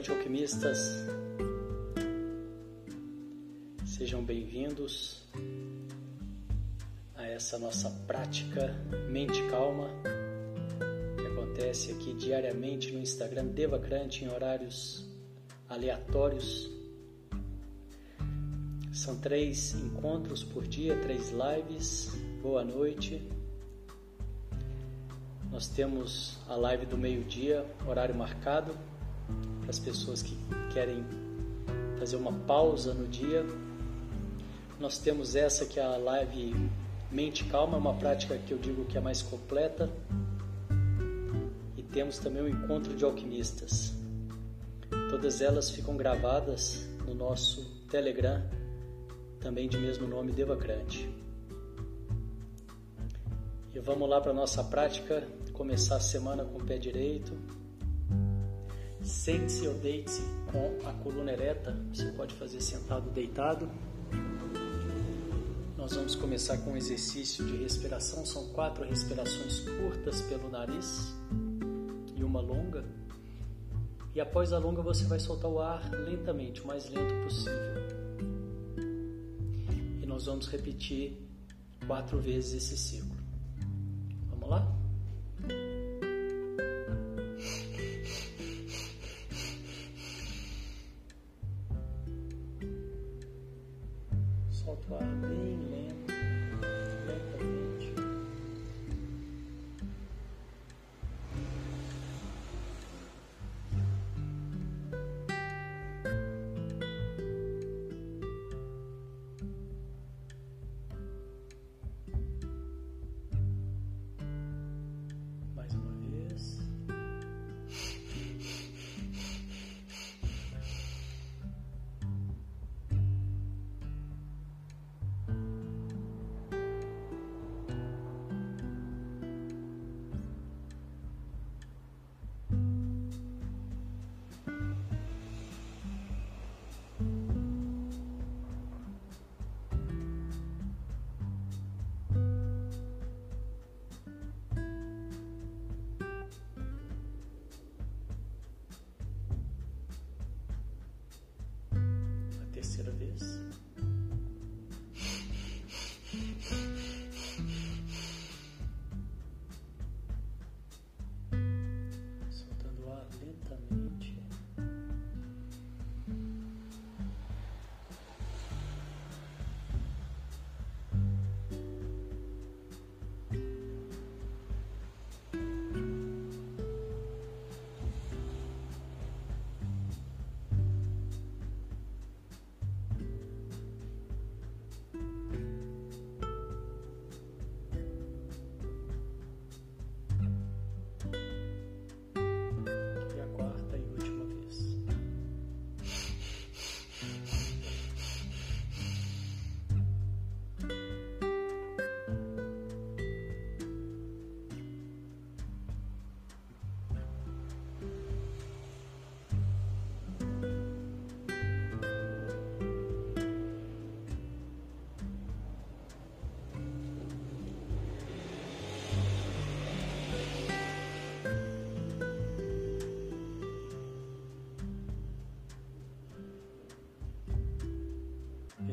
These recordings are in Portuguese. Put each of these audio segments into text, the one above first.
Noite, alquimistas. Sejam bem-vindos a essa nossa prática Mente Calma, que acontece aqui diariamente no Instagram Devacrante em horários aleatórios. São três encontros por dia, três lives. Boa noite. Nós temos a live do meio-dia, horário marcado, as pessoas que querem fazer uma pausa no dia. Nós temos essa que é a live Mente Calma, é uma prática que eu digo que é mais completa. E temos também o encontro de alquimistas. Todas elas ficam gravadas no nosso Telegram, também de mesmo nome Devacrante. E vamos lá para a nossa prática, começar a semana com o pé direito. Sente-se ou deite-se com a coluna ereta, você pode fazer sentado ou deitado. Nós vamos começar com um exercício de respiração, são quatro respirações curtas pelo nariz e uma longa. E após a longa você vai soltar o ar lentamente, o mais lento possível. E nós vamos repetir quatro vezes esse ciclo.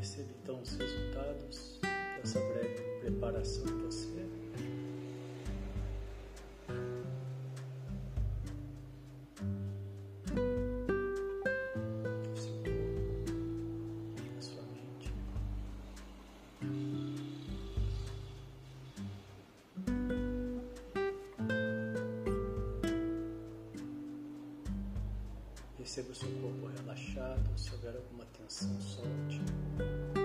Perceba então os resultados dessa breve preparação em você. Perceba o seu corpo relaxado, se houver alguma tensão, solte.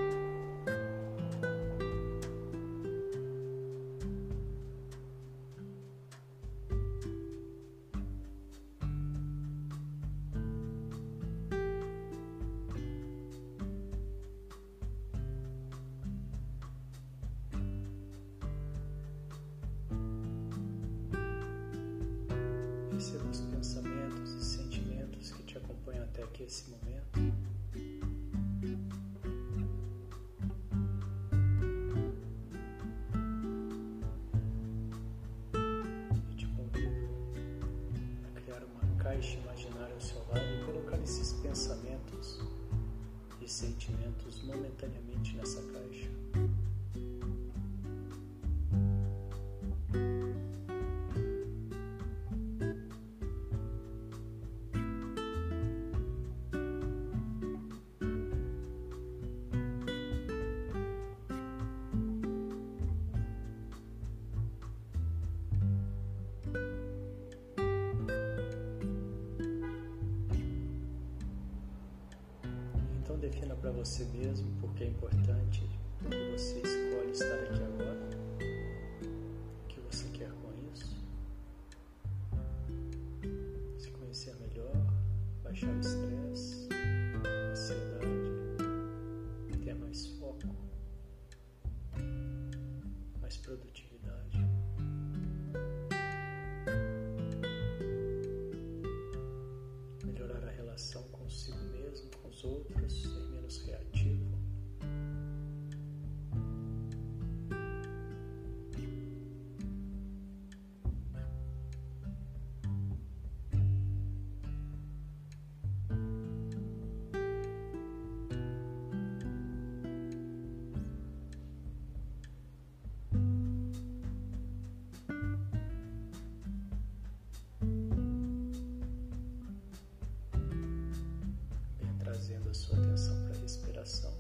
caixa imaginária ao seu lado e colocar esses pensamentos e sentimentos momentaneamente nessa caixa. workshops sua atenção para a respiração.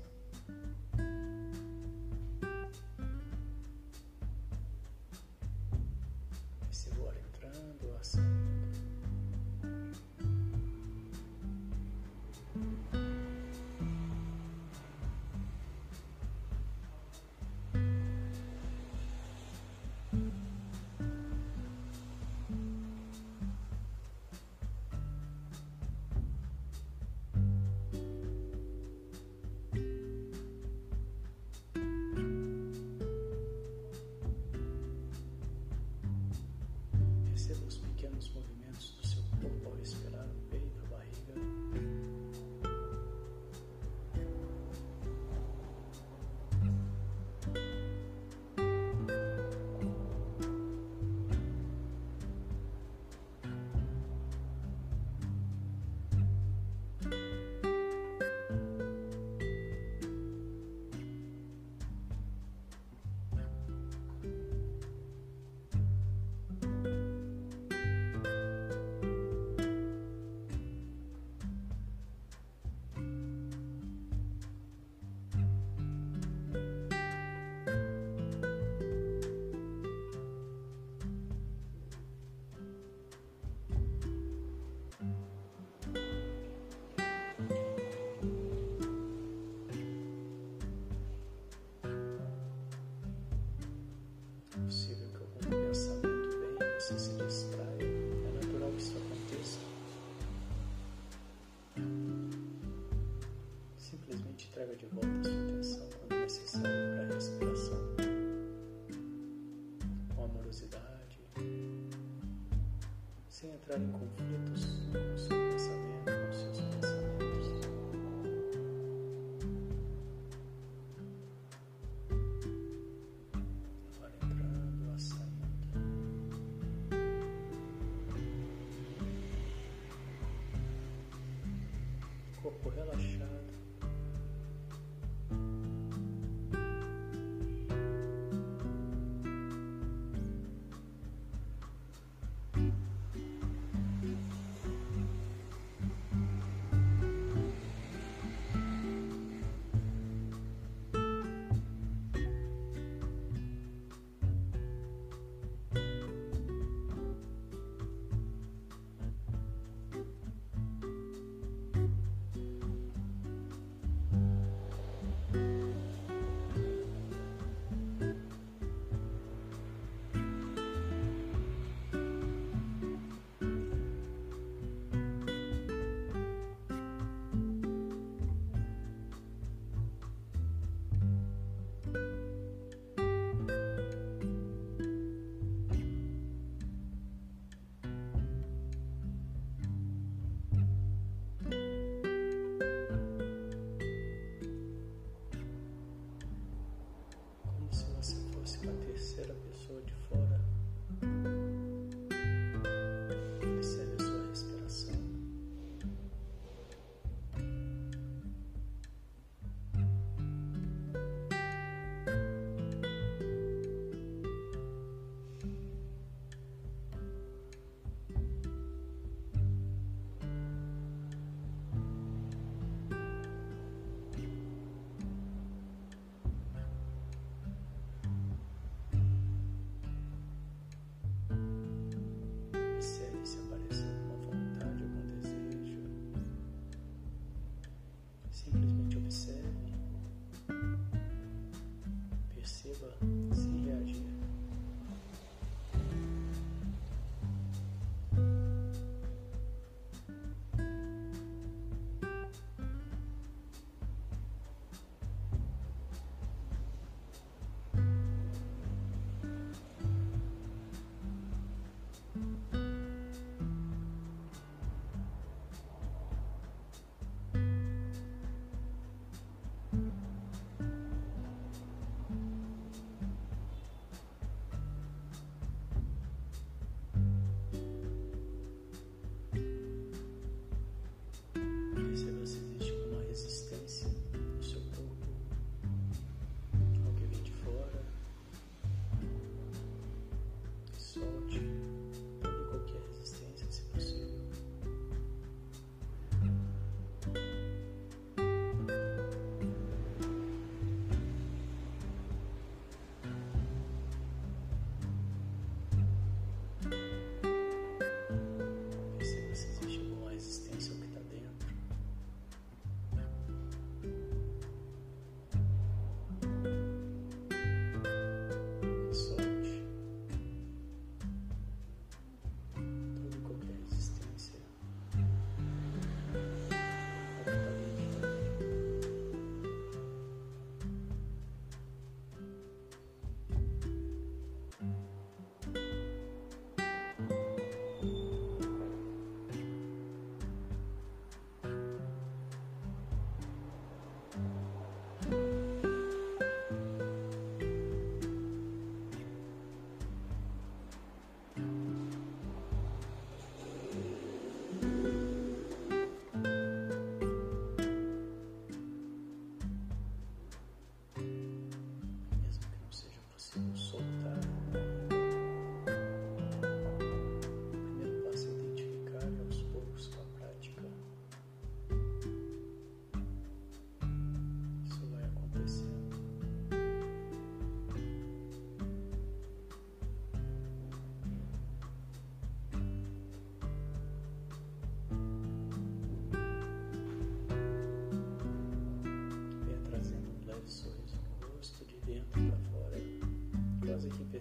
entrar em conflitos com o seu pensamento, com os seus pensamentos. Vá entrando, a saindo. Corpo relaxado.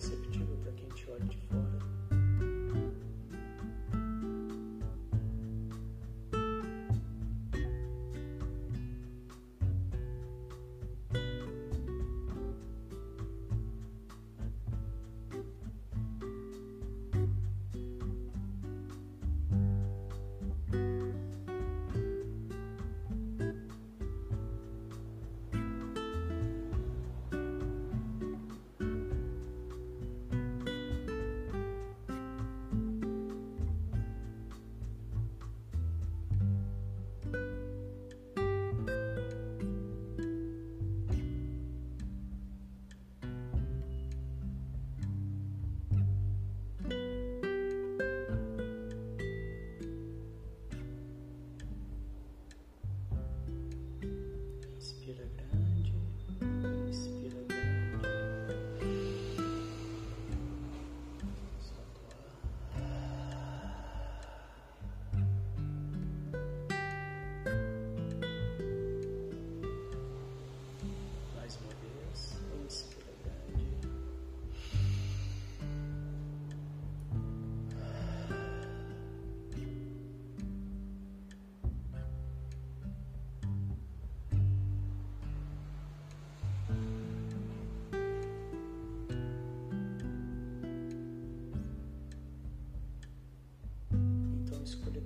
Imaginária ao seu lado e colocar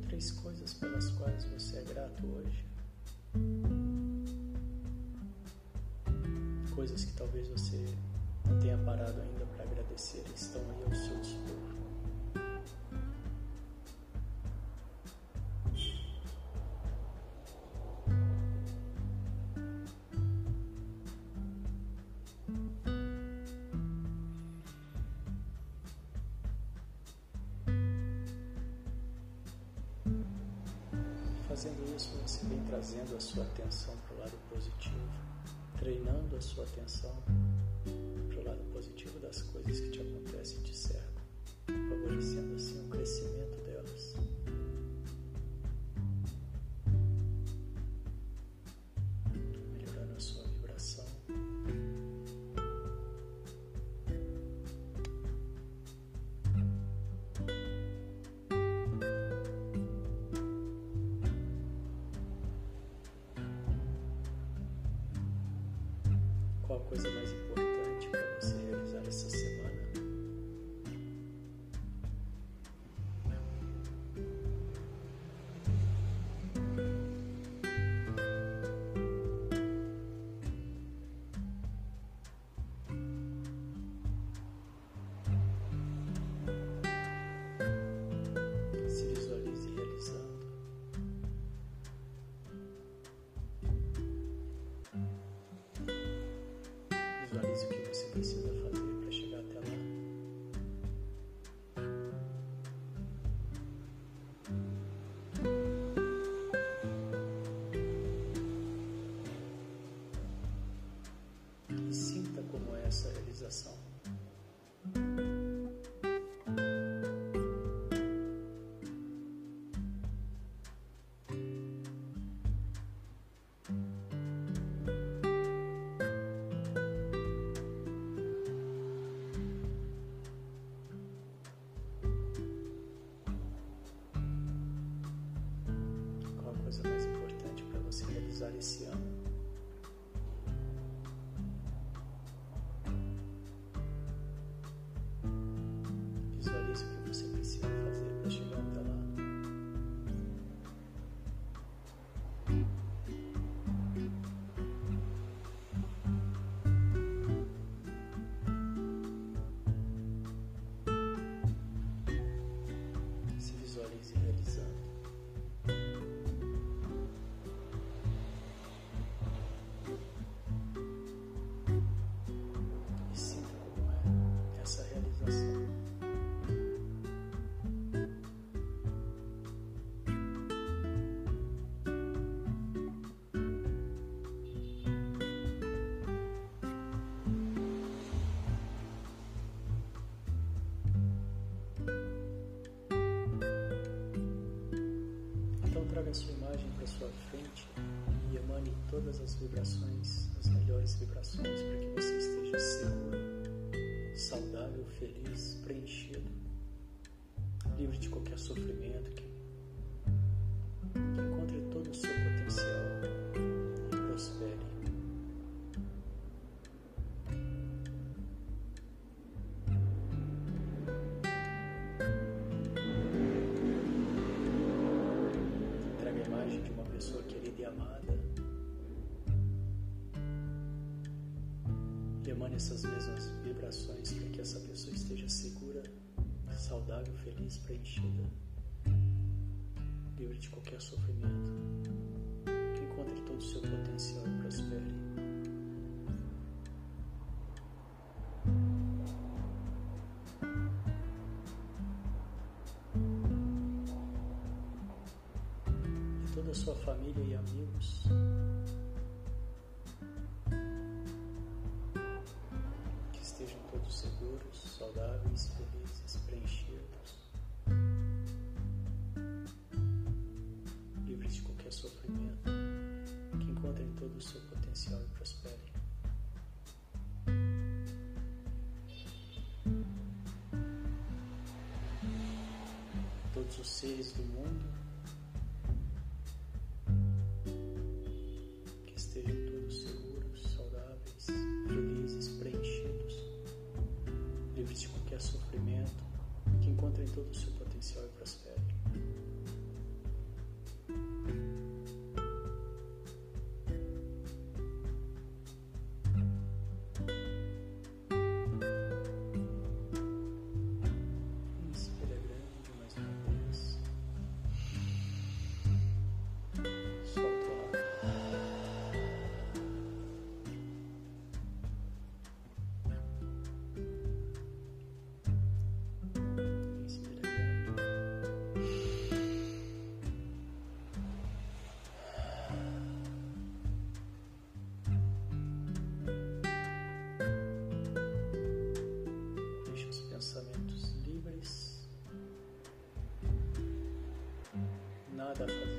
três coisas pelas quais você é grato hoje. Coisas que talvez você não tenha parado ainda para agradecer, estão aí ao seu dispor. Sua atenção para o lado positivo, treinando a sua atenção para o lado positivo das coisas que te acontecem e te cercam, favorecendo assim o crescimento coisa mais importante realizar esse ano. traga a sua imagem para sua frente e emane todas as vibrações, as melhores vibrações, para que você esteja seguro, saudável, feliz, preenchido, livre de qualquer sofrimento, que, emane essas mesmas vibrações para que essa pessoa esteja segura, saudável, feliz, preenchida, livre de qualquer sofrimento, que encontre todo o seu potencial e prospere. E toda a sua família e amigos saudáveis, felizes, preenchidos, livres de qualquer sofrimento, que encontrem todo o seu potencial e prosperem. Todos os seres do mundo nada a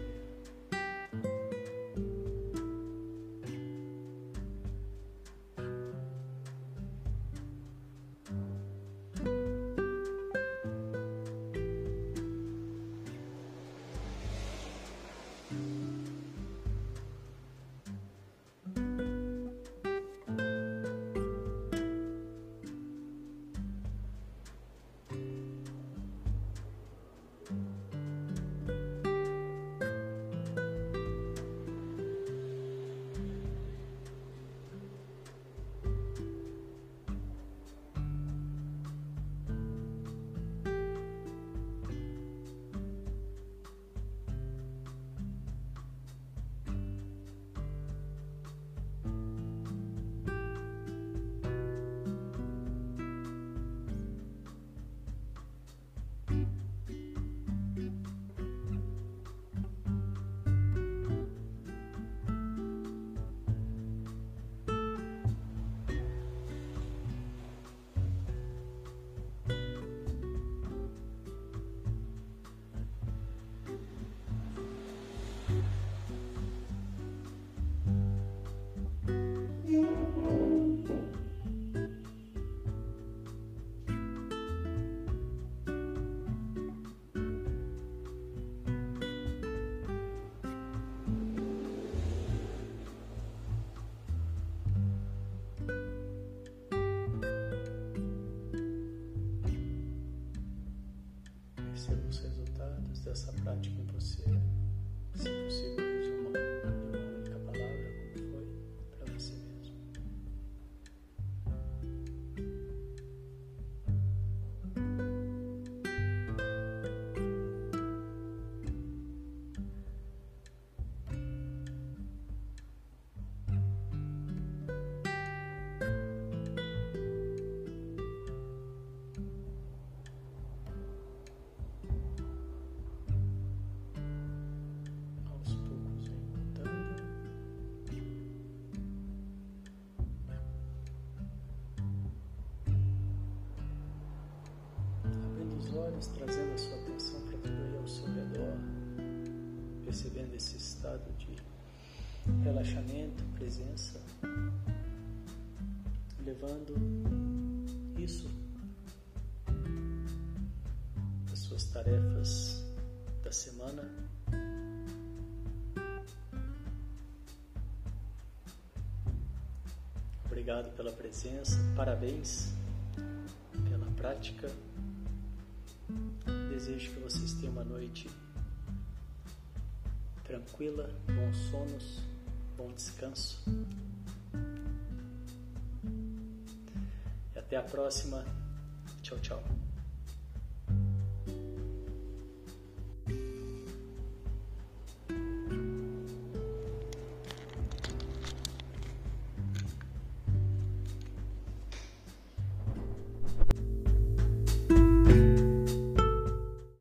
Olhos, trazendo a sua atenção para tudo aí ao seu redor, percebendo esse estado de relaxamento, presença, levando isso às suas tarefas da semana. Obrigado pela presença, parabéns pela prática. Desejo que vocês tenham uma noite tranquila, bons sonos, bom descanso. E até a próxima. Tchau, tchau.